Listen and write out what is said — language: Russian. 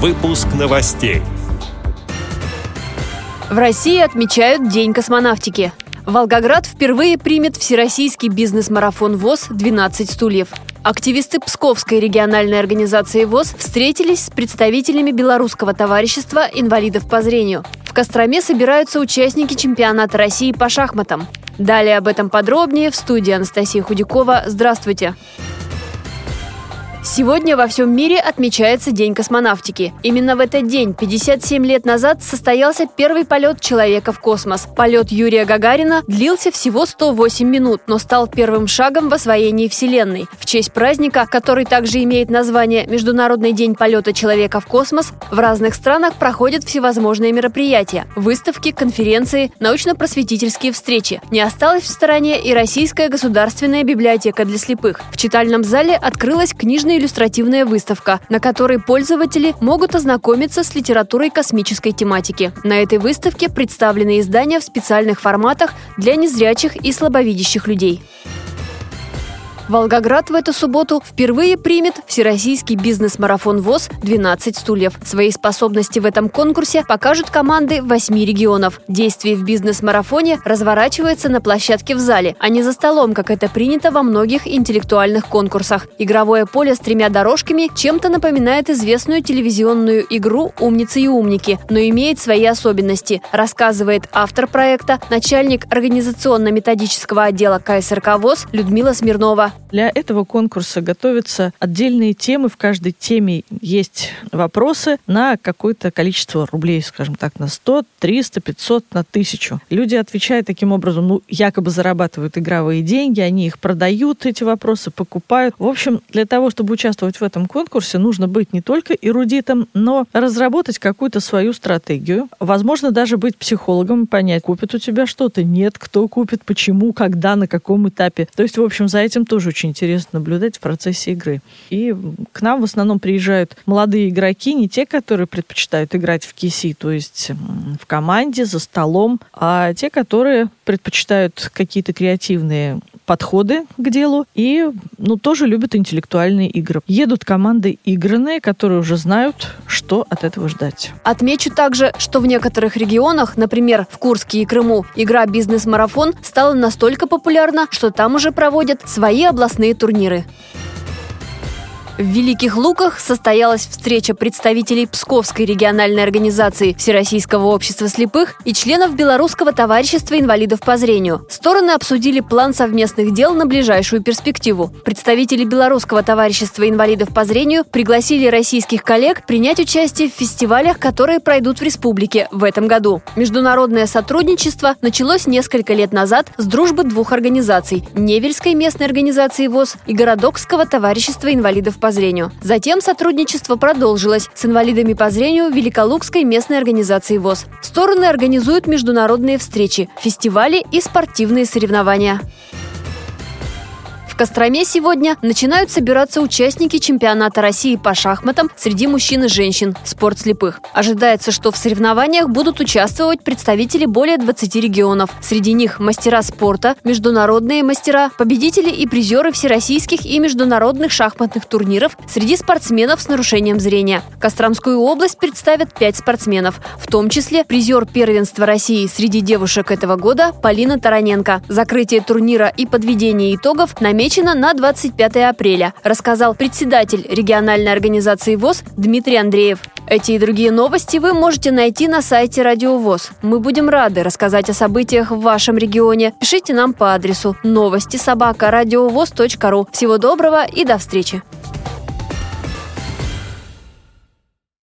Выпуск новостей. В России отмечают День космонавтики. Волгоград впервые примет всероссийский бизнес-марафон ВОЗ «12 стульев». Активисты Псковской региональной организации ВОЗ встретились с представителями Белорусского товарищества инвалидов по зрению. В Костроме собираются участники чемпионата России по шахматам. Далее об этом подробнее в студии Анастасия Худякова. Здравствуйте! Сегодня во всем мире отмечается День космонавтики. Именно в этот день, 57 лет назад, состоялся первый полет человека в космос. Полет Юрия Гагарина длился всего 108 минут, но стал первым шагом в освоении Вселенной. В честь праздника, который также имеет название Международный день полета человека в космос, в разных странах проходят всевозможные мероприятия – выставки, конференции, научно-просветительские встречи. Не осталась в стороне и Российская государственная библиотека для слепых. В читальном зале открылась книжная иллюстративная выставка, на которой пользователи могут ознакомиться с литературой космической тематики. На этой выставке представлены издания в специальных форматах для незрячих и слабовидящих людей. Волгоград в эту субботу впервые примет Всероссийский бизнес-марафон ВОЗ «12 стульев». Свои способности в этом конкурсе покажут команды восьми регионов. Действие в бизнес-марафоне разворачивается на площадке в зале, а не за столом, как это принято во многих интеллектуальных конкурсах. Игровое поле с тремя дорожками чем-то напоминает известную телевизионную игру «Умницы и умники», но имеет свои особенности, рассказывает автор проекта, начальник организационно-методического отдела КСРК ВОЗ Людмила Смирнова. Для этого конкурса готовятся отдельные темы. В каждой теме есть вопросы на какое-то количество рублей, скажем так, на 100, 300, 500, на 1000. Люди отвечают таким образом, ну, якобы зарабатывают игровые деньги, они их продают, эти вопросы покупают. В общем, для того, чтобы участвовать в этом конкурсе, нужно быть не только эрудитом, но разработать какую-то свою стратегию. Возможно, даже быть психологом, понять, купит у тебя что-то, нет, кто купит, почему, когда, на каком этапе. То есть, в общем, за этим тоже очень интересно наблюдать в процессе игры. И к нам в основном приезжают молодые игроки, не те, которые предпочитают играть в киси, то есть в команде, за столом, а те, которые предпочитают какие-то креативные подходы к делу и ну, тоже любят интеллектуальные игры. Едут команды игранные, которые уже знают, что от этого ждать. Отмечу также, что в некоторых регионах, например, в Курске и Крыму, игра «Бизнес-марафон» стала настолько популярна, что там уже проводят свои областные турниры. В Великих Луках состоялась встреча представителей Псковской региональной организации Всероссийского общества слепых и членов Белорусского товарищества инвалидов по зрению. Стороны обсудили план совместных дел на ближайшую перспективу. Представители Белорусского товарищества инвалидов по зрению пригласили российских коллег принять участие в фестивалях, которые пройдут в республике в этом году. Международное сотрудничество началось несколько лет назад с дружбы двух организаций – Невельской местной организации ВОЗ и Городокского товарищества инвалидов по по зрению. Затем сотрудничество продолжилось с инвалидами по зрению Великолукской местной организации ВОЗ. Стороны организуют международные встречи, фестивали и спортивные соревнования. Костроме сегодня начинают собираться участники чемпионата России по шахматам среди мужчин и женщин «Спорт слепых». Ожидается, что в соревнованиях будут участвовать представители более 20 регионов. Среди них мастера спорта, международные мастера, победители и призеры всероссийских и международных шахматных турниров среди спортсменов с нарушением зрения. Костромскую область представят пять спортсменов, в том числе призер первенства России среди девушек этого года Полина Тараненко. Закрытие турнира и подведение итогов намечено намечено на 25 апреля, рассказал председатель региональной организации ВОЗ Дмитрий Андреев. Эти и другие новости вы можете найти на сайте Радио ВОЗ. Мы будем рады рассказать о событиях в вашем регионе. Пишите нам по адресу новости собака ру. Всего доброго и до встречи!